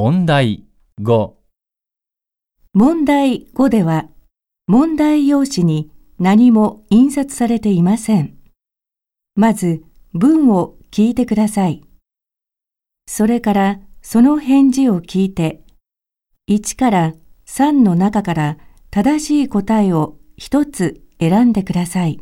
問題5問題5では、問題用紙に何も印刷されていません。まず文を聞いてください。それからその返事を聞いて、1から3の中から正しい答えを1つ選んでください。